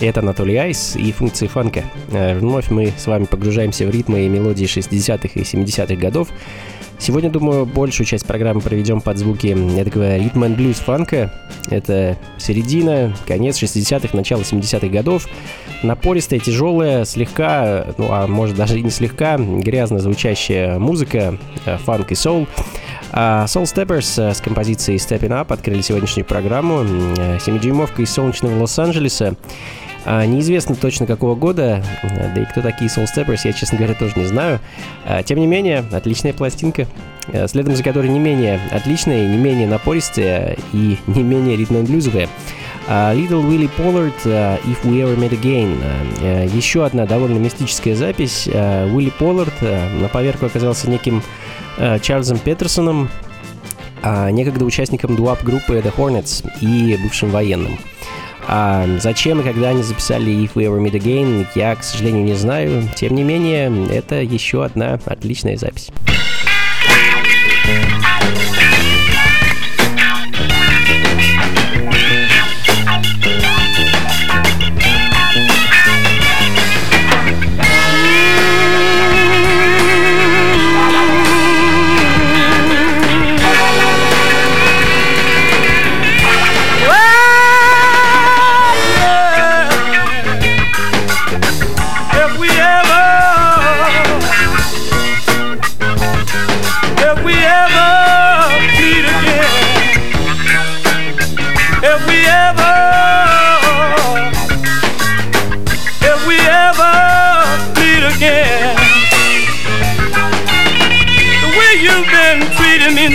Это Анатолий Айс и функции фанка. Э, вновь мы с вами погружаемся в ритмы и мелодии 60-х и 70-х годов. Сегодня, думаю, большую часть программы проведем под звуки этого ритм and блюз фанка. Это середина, конец 60-х, начало 70-х годов. Напористая, тяжелая, слегка, ну а может даже и не слегка, грязно звучащая музыка, э, фанк и соул. А Soul Steppers э, с композицией Stepping Up открыли сегодняшнюю программу. 7-дюймовка из солнечного Лос-Анджелеса. А, неизвестно точно какого года, э, да и кто такие Soul Steppers, я, честно говоря, тоже не знаю. А, тем не менее, отличная пластинка, э, следом за которой не менее отличная, не менее напористая и не менее ритм-блюзовая. Little Willie Pollard, If We Ever Meet Again. Uh, еще одна довольно мистическая запись. Уилли Поллард на поверку оказался неким Чарльзом Петерсоном, некогда участником дуап группы The Hornets и бывшим военным. А зачем и когда они записали If We Ever Meet Again, я, к сожалению, не знаю. Тем не менее, это еще одна отличная запись.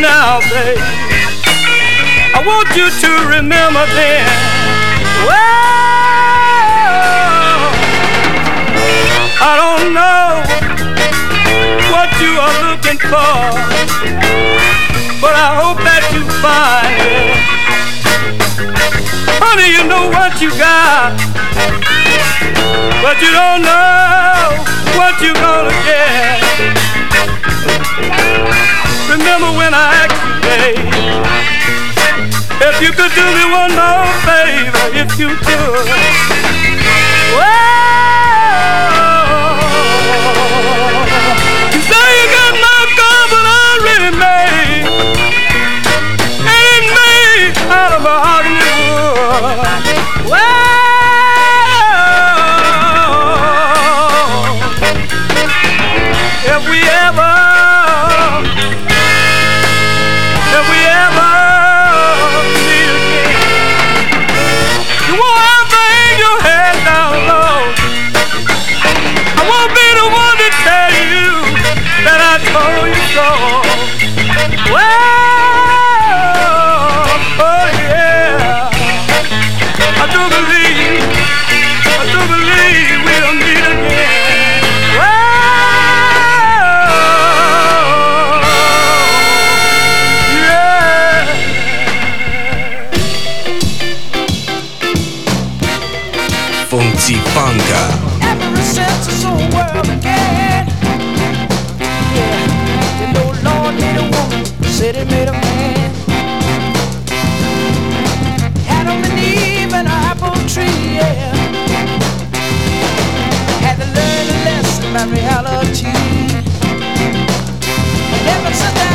Now, babe. I want you to remember then. Well, I don't know what you are looking for, but I hope that you find it. Honey, you know what you got, but you don't know what you're gonna get. Remember when I asked you, babe, if you could do me one more favor, if you could. Well, reality. Ever since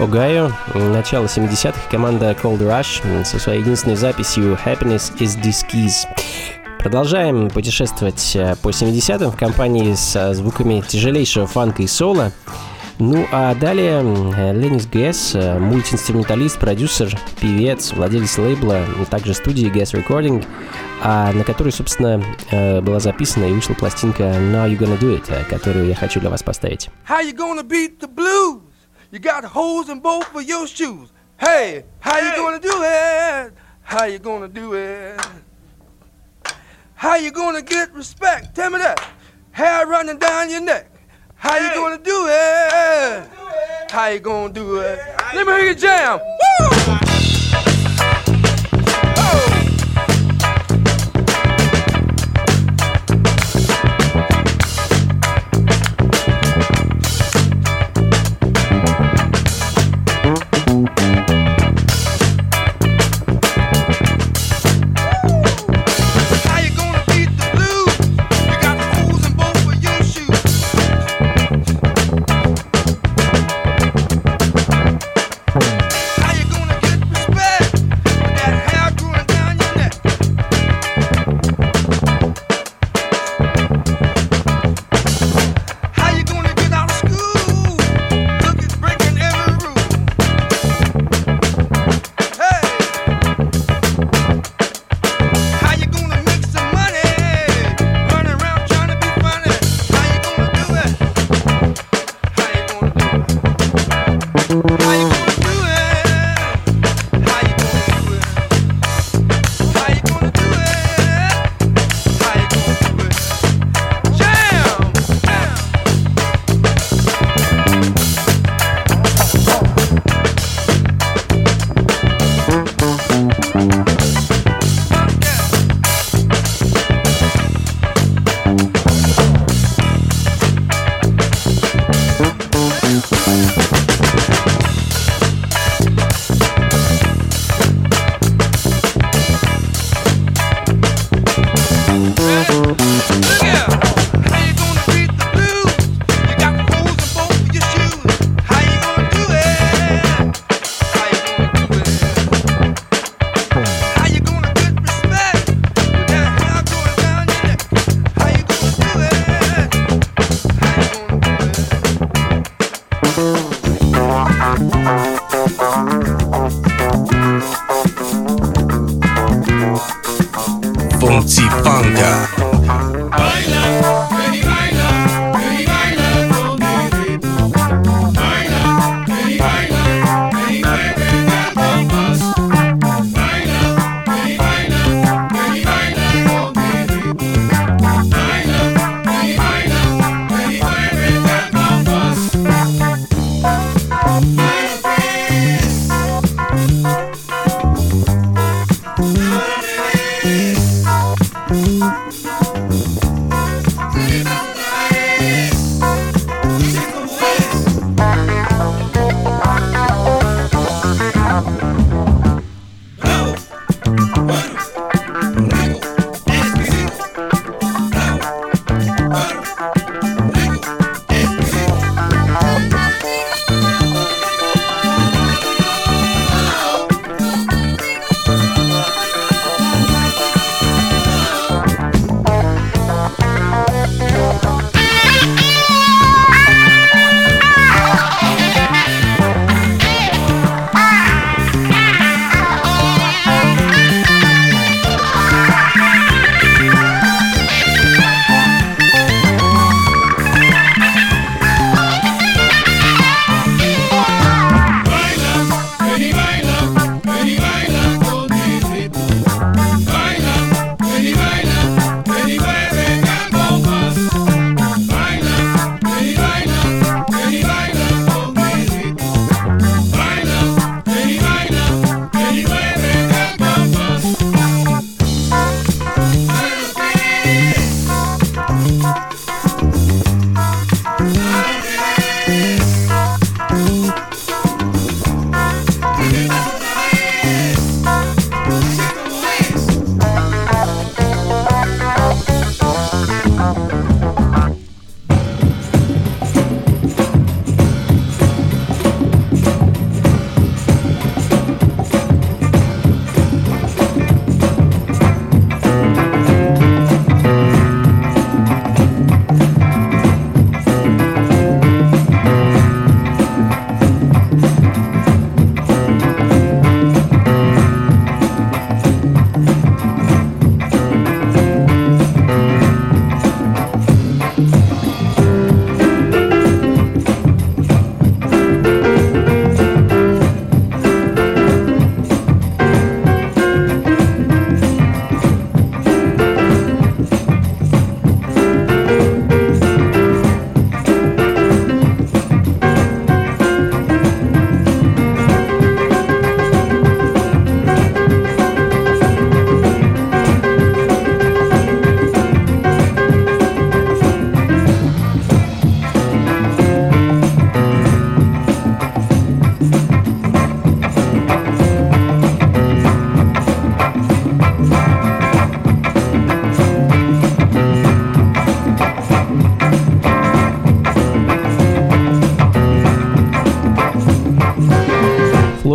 Огайо, начало 70-х, команда Cold Rush со своей единственной записью Happiness is this keys. Продолжаем путешествовать э, по 70-м в компании с звуками тяжелейшего фанка и соло. Ну а далее Ленис Гэс, э, мультиинструменталист, продюсер, певец, владелец лейбла, а также студии Gas Recording, а на которой, собственно, э, была записана и вышла пластинка Now You Gonna Do It, которую я хочу для вас поставить. How you gonna beat the blues? You got holes in both of your shoes. Hey, how you gonna do it? How you gonna do it? How you gonna get respect? Tell me that. Hair running down your neck. How you gonna do it? How you gonna do it? Let me hear you jam. Woo!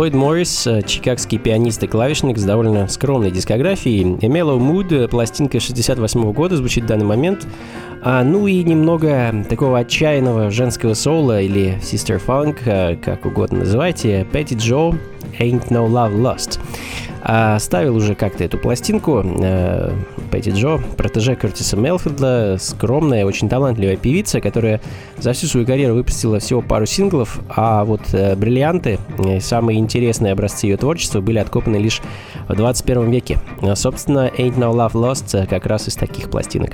Ллойд Моррис, э, чикагский пианист и клавишник с довольно скромной дискографией. Mellow Mood, э, пластинка 68 года, звучит в данный момент. А, ну и немного такого отчаянного женского соло или Sister Funk, э, как угодно называйте, Петти Джо, Ain't No Love Lost. А, ставил уже как-то эту пластинку, Пэтти Джо, протеже Кертиса Мелфилда, скромная, очень талантливая певица, которая за всю свою карьеру выпустила всего пару синглов, а вот э, бриллианты, э, самые интересные образцы ее творчества, были откопаны лишь в 21 веке. Собственно, Ain't No Love Lost э, как раз из таких пластинок.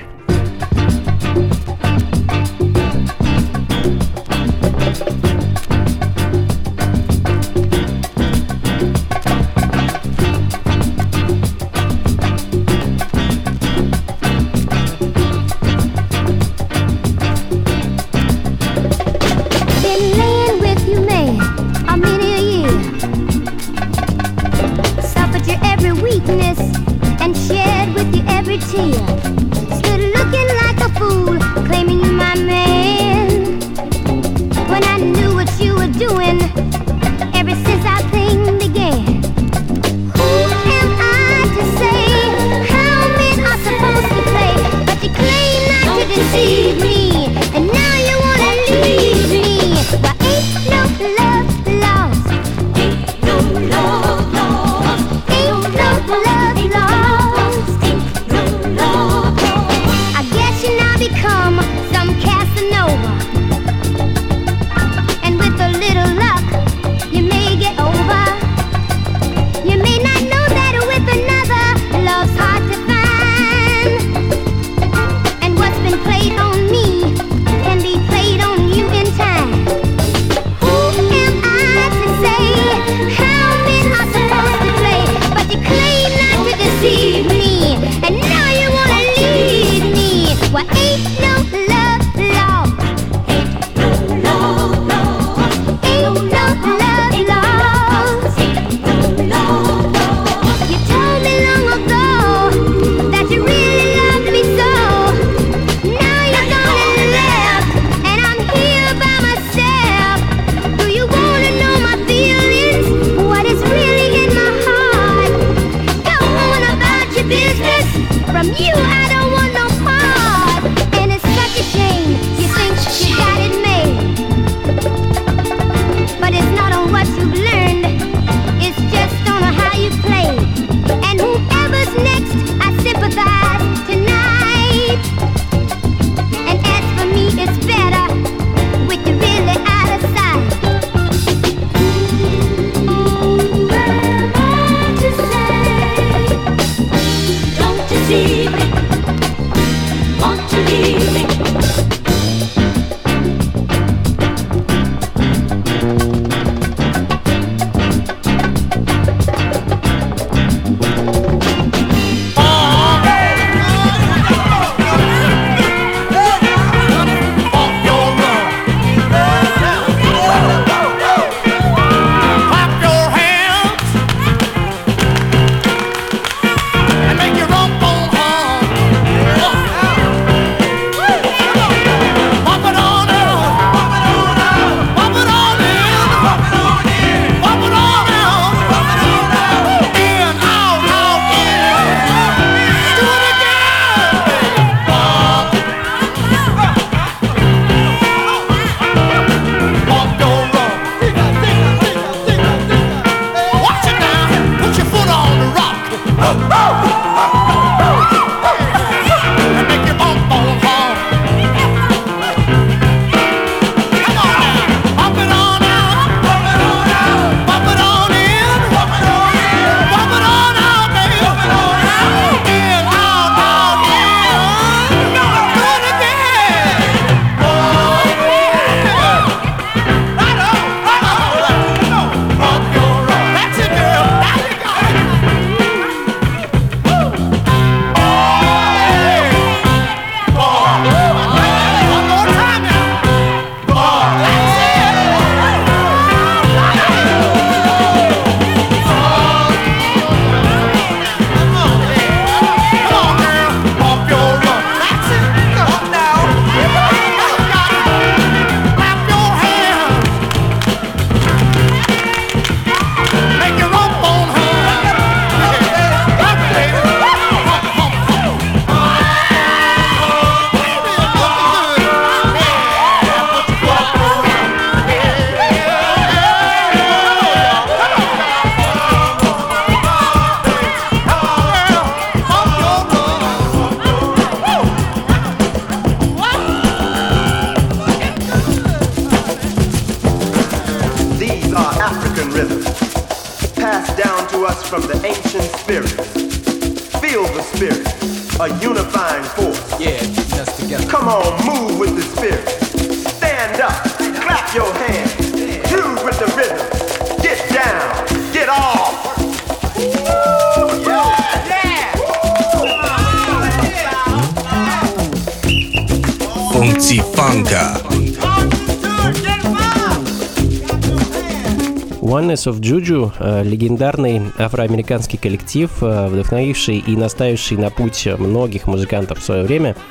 Oneness of Juju э, – легендарный афроамериканский коллектив, э, вдохновивший и наставивший на путь многих музыкантов в свое время –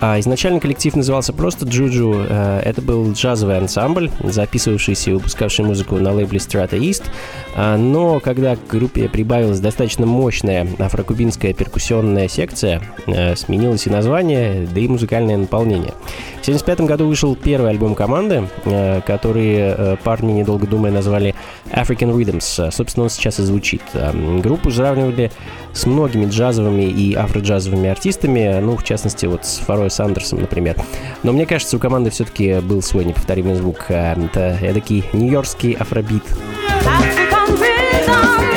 изначально коллектив назывался просто Джуджу. Э, это был джазовый ансамбль, записывавшийся и выпускавший музыку на лейбле Strata East. А, но когда к группе прибавилась достаточно мощная афрокубинская перкуссионная секция, э, сменилось и название, да и музыкальное наполнение. В 1975 году вышел первый альбом команды, э, который парни, недолго думая, назвали African Rhythms. Собственно, он сейчас и звучит. Группу сравнивали с многими джазовыми и афроджазовыми артистами, ну, в частности, вот с Фарой Сандерсом, например. Но мне кажется, у команды все-таки был свой неповторимый звук. Э, это эдакий нью-йоркский афробит. African rhythm,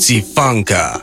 Функции фанка.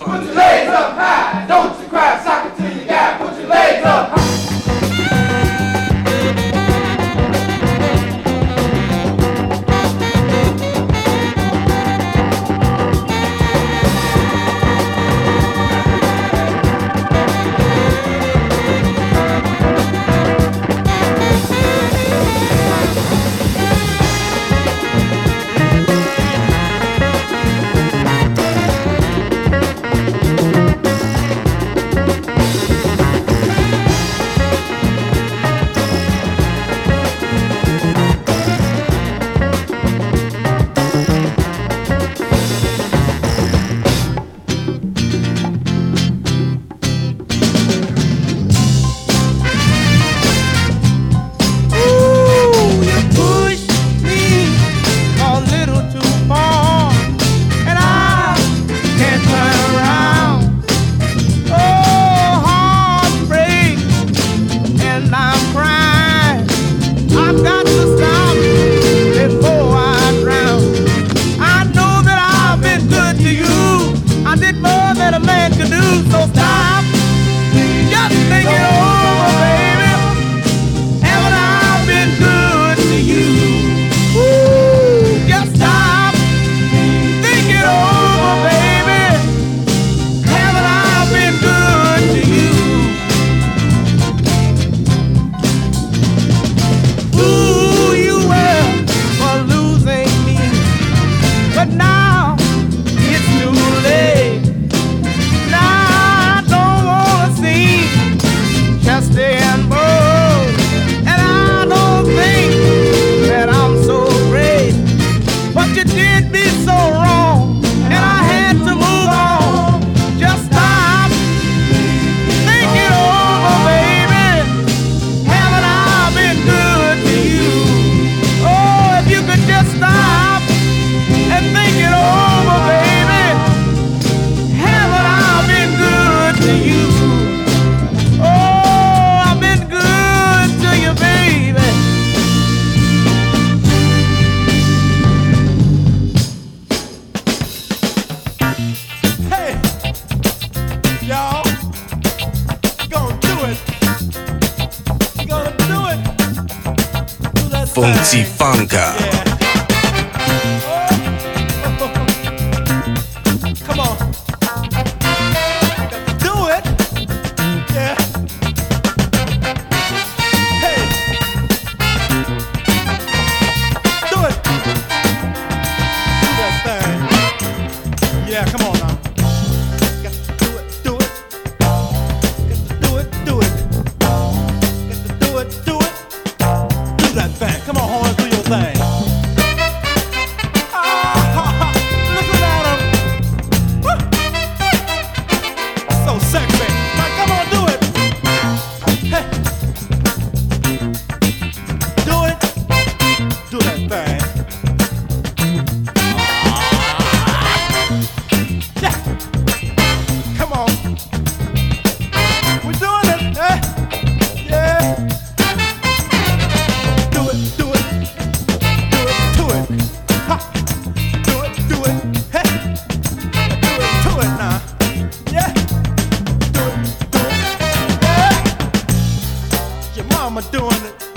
Mama doing it.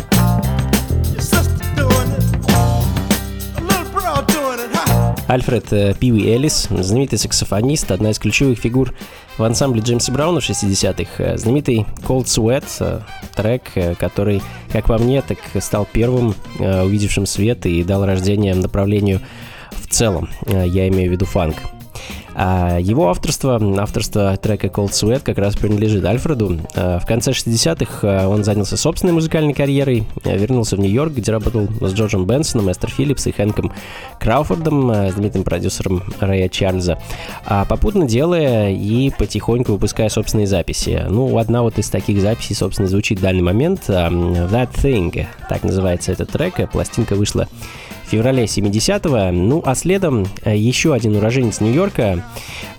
Альфред э, Пиуи Эллис, знаменитый саксофонист, одна из ключевых фигур в ансамбле Джеймса Брауна в 60-х. Э, Знаменитый Cold Sweat, э, трек, который, как по мне, так стал первым увидевшим свет и дал рождение направлению в целом. Я имею в виду фанк. А его авторство, авторство трека Cold Sweat как раз принадлежит Альфреду. А В конце 60-х а, он занялся собственной музыкальной карьерой, а, вернулся в Нью-Йорк, где работал с Джорджем Бенсоном, Эстер Филлипс и Хэнком Крауфордом, знаменитым продюсером Рэя Чарльза, попутно делая и потихоньку выпуская собственные записи. Ну, одна вот из таких записей, собственно, звучит в данный момент. That Thing, так называется этот трек. Пластинка вышла в феврале 70-го. Ну, а следом э, еще один уроженец Нью-Йорка,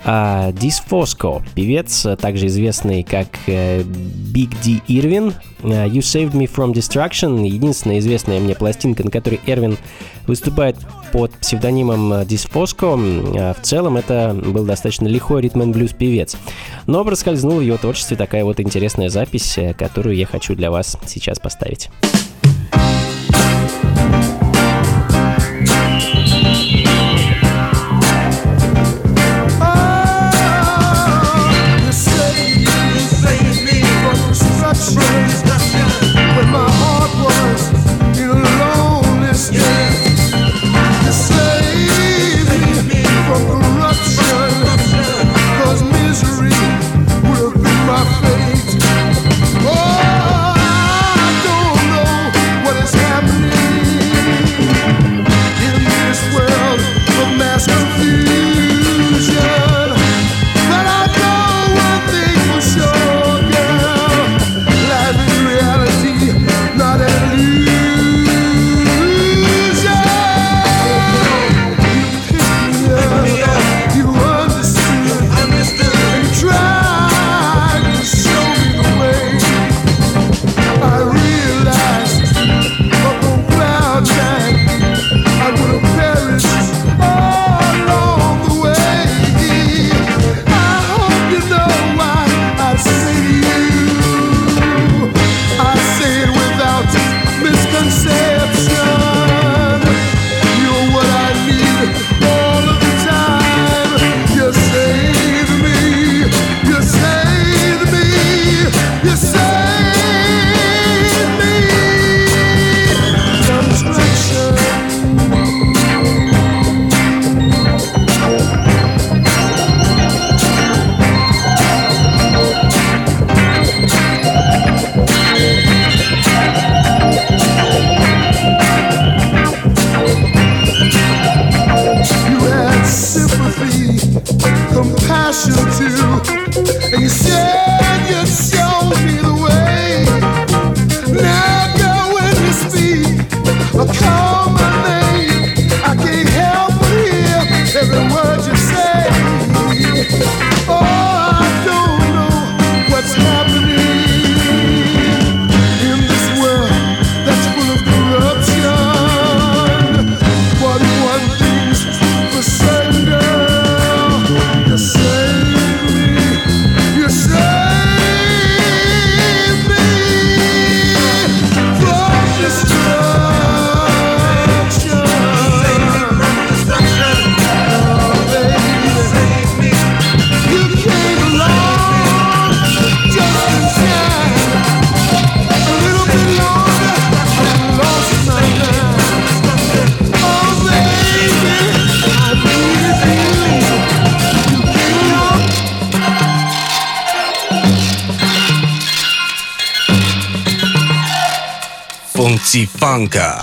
а, Дис Фоско, певец, также известный как Big D Ирвин. You Saved Me From Destruction, единственная известная мне пластинка, на которой Эрвин выступает под псевдонимом э, Дис Фоско. Э, В целом это был достаточно лихой ритм-н-блюз певец. Но проскользнула в его творчестве такая вот интересная запись, э, которую я хочу для вас сейчас поставить. Bianca.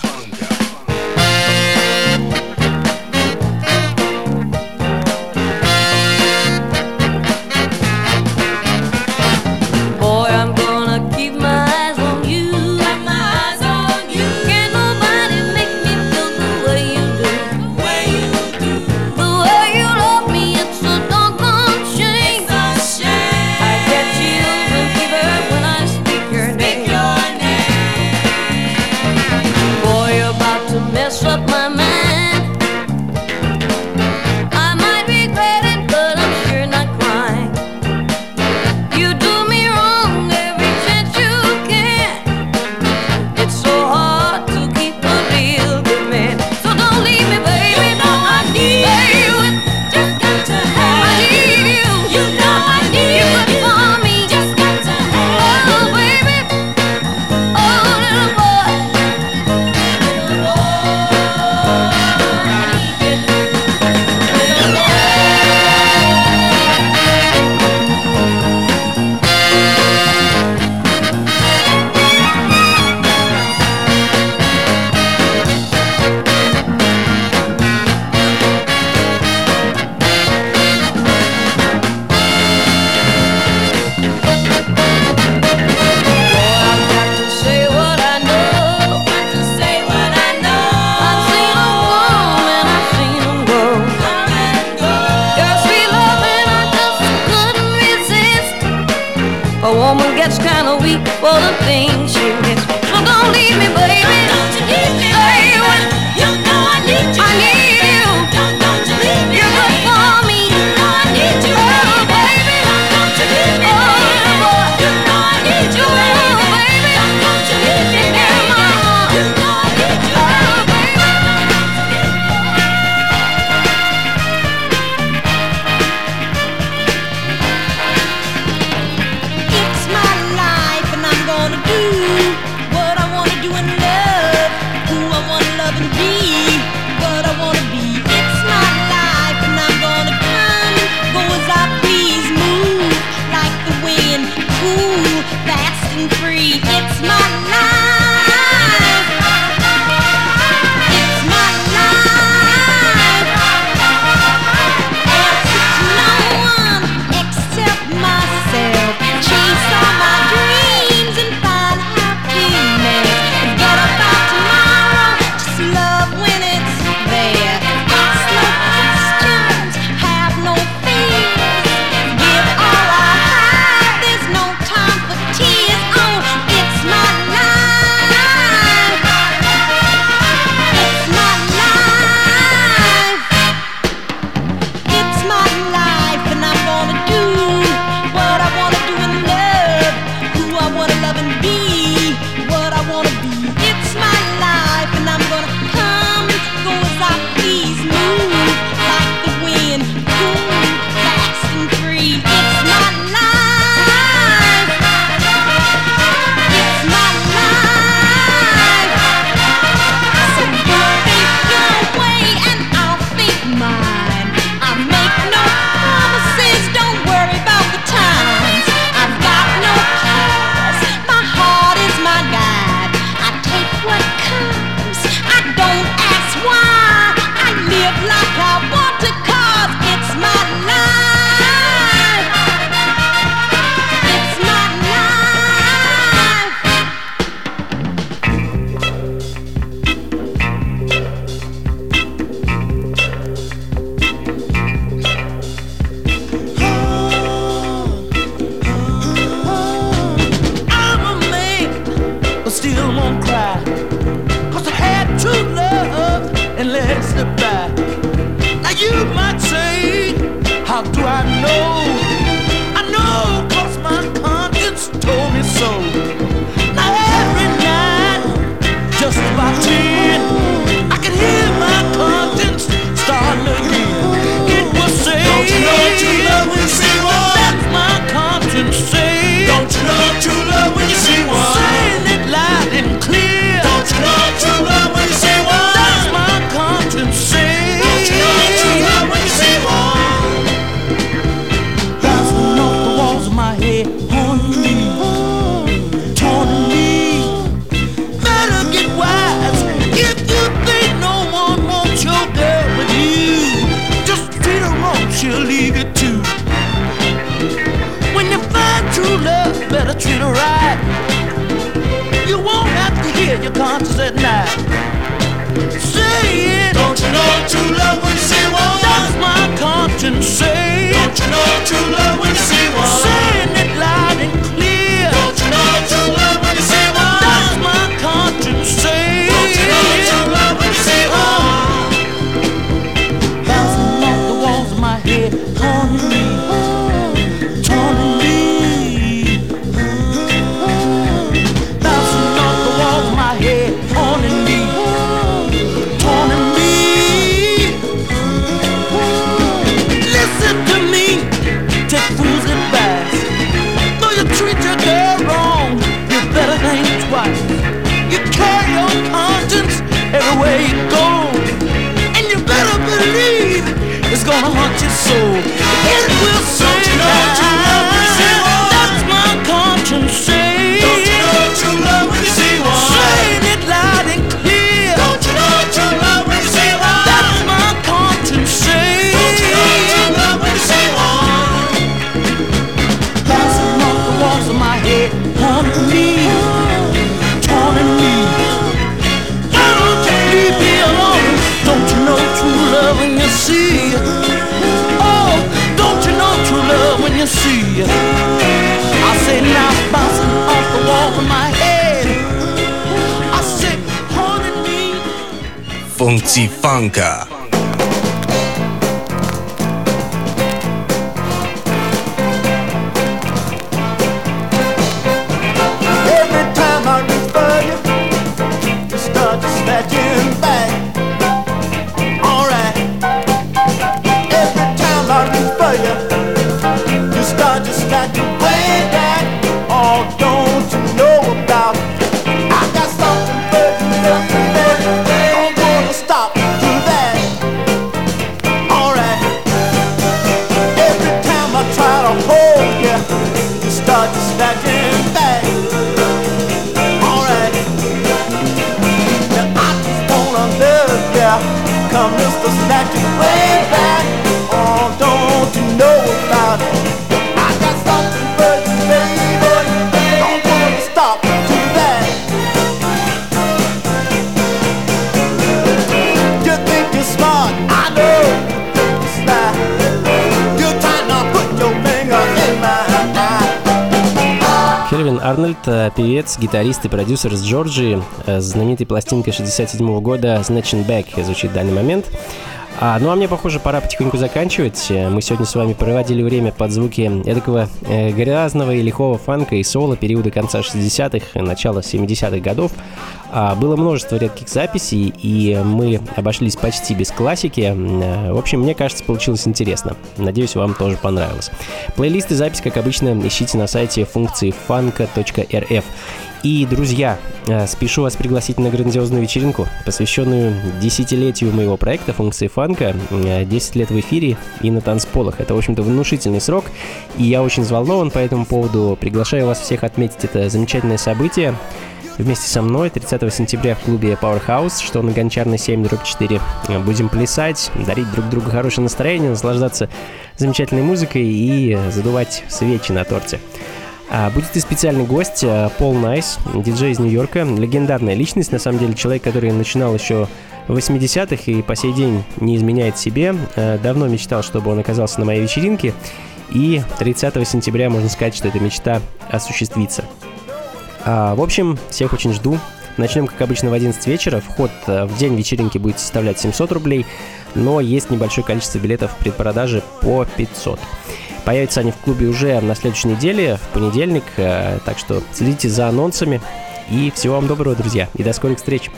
see. I say now bouncing off the wall with my head. I say, haunting me. Funky Funka. Арнольд, э, певец, гитарист и продюсер с Джорджии, э, с знаменитой пластинкой 67 года «Snatching Back» звучит в данный момент. А, ну а мне, похоже, пора потихоньку заканчивать. Э, Мы сегодня с вами проводили время под звуки эдакого э, грязного и лихого фанка и соло периода конца 60-х, начала 70-х годов. А, было множество редких записей, и мы обошлись почти без классики. Э, В общем, мне кажется, получилось интересно. Надеюсь, вам тоже понравилось. Плейлист и запись, как обычно, ищите на сайте функции фанка.рф. И, друзья, э, спешу вас пригласить на грандиозную вечеринку, посвященную десятилетию моего проекта функции фанка. Э, 10 лет в эфире и на танцполах. Это, в общем-то, внушительный срок, и я очень взволнован по этому поводу. Приглашаю вас всех отметить это замечательное событие вместе со мной 30 сентября в клубе Powerhouse, что на Гончарной 7 дробь 4. Будем плясать, дарить друг другу хорошее настроение, наслаждаться замечательной музыкой и задувать свечи на торте. А, Будет и специальный гость а, Пол Найс, диджей из Нью-Йорка, легендарная личность, на самом деле человек, который начинал еще в 80-х и по сей день не изменяет себе. А, Давно мечтал, чтобы он оказался на моей вечеринке, и 30 сентября можно сказать, что эта мечта осуществится. А, в общем, всех очень жду. Начнем, как обычно, в 11 вечера. Вход э, в день вечеринки будет составлять 700 рублей, но есть небольшое количество билетов в предпродаже по 500. Появятся они в клубе уже на следующей неделе, в понедельник, э, так что следите за анонсами. И всего вам доброго, друзья, и до скорых встреч.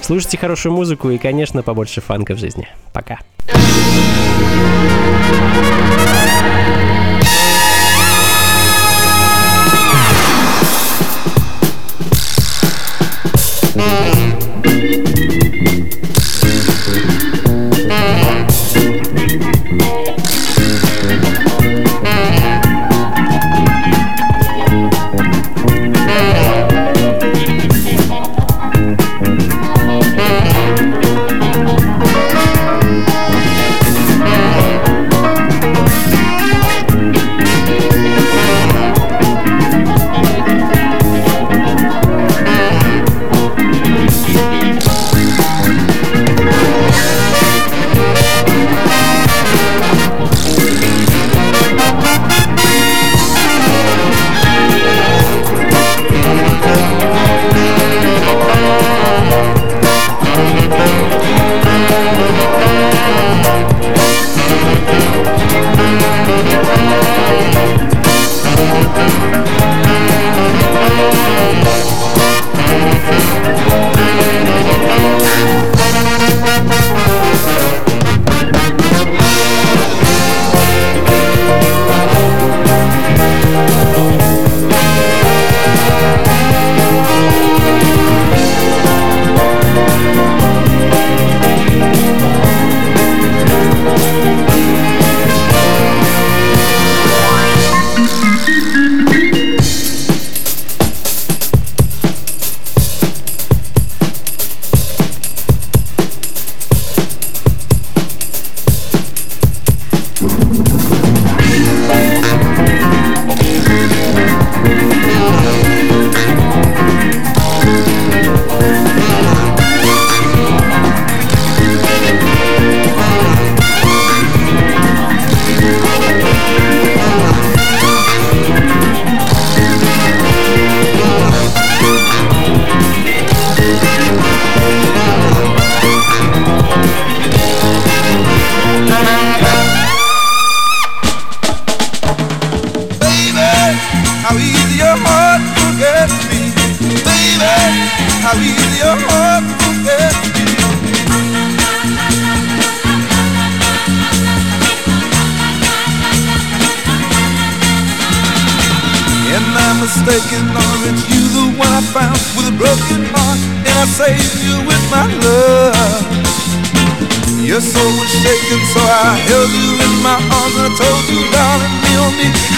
Слушайте хорошую музыку и, конечно, побольше фанка в жизни. Пока. Thank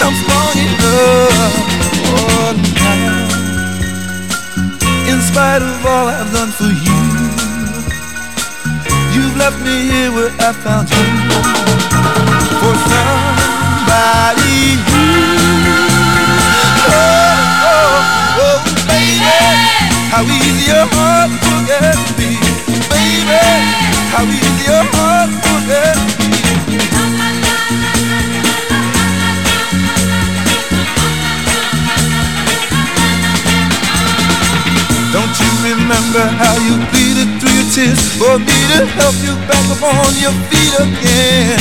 I'm strong enough. Oh, now In spite of all I've done for you You've left me here where I found you. For somebody new oh, oh, oh, baby, how easy your heart forgets me, baby, how easy your heart remember how you pleaded through your tears for me to help you back up on your feet again?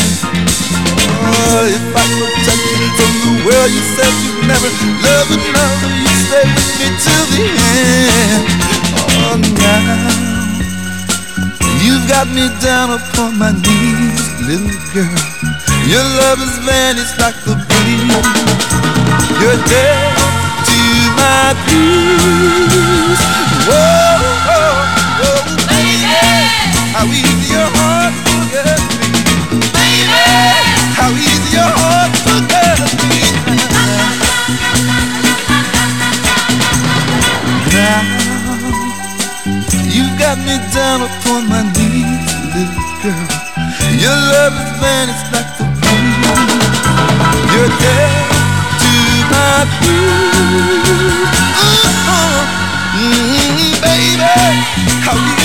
Oh, if I protect you from the world, you said you'd never love another. You stay with me till the end. Oh, now you've got me down upon my knees, little girl. Your love has vanished like the breeze. You're dead to my blues. Whoa, how easy your heart to get me. Baby, how easy your heart me. Now, you got me down upon my knees, little girl. Your love vanished like the. You're dead to my uh-huh. mm-hmm, baby, how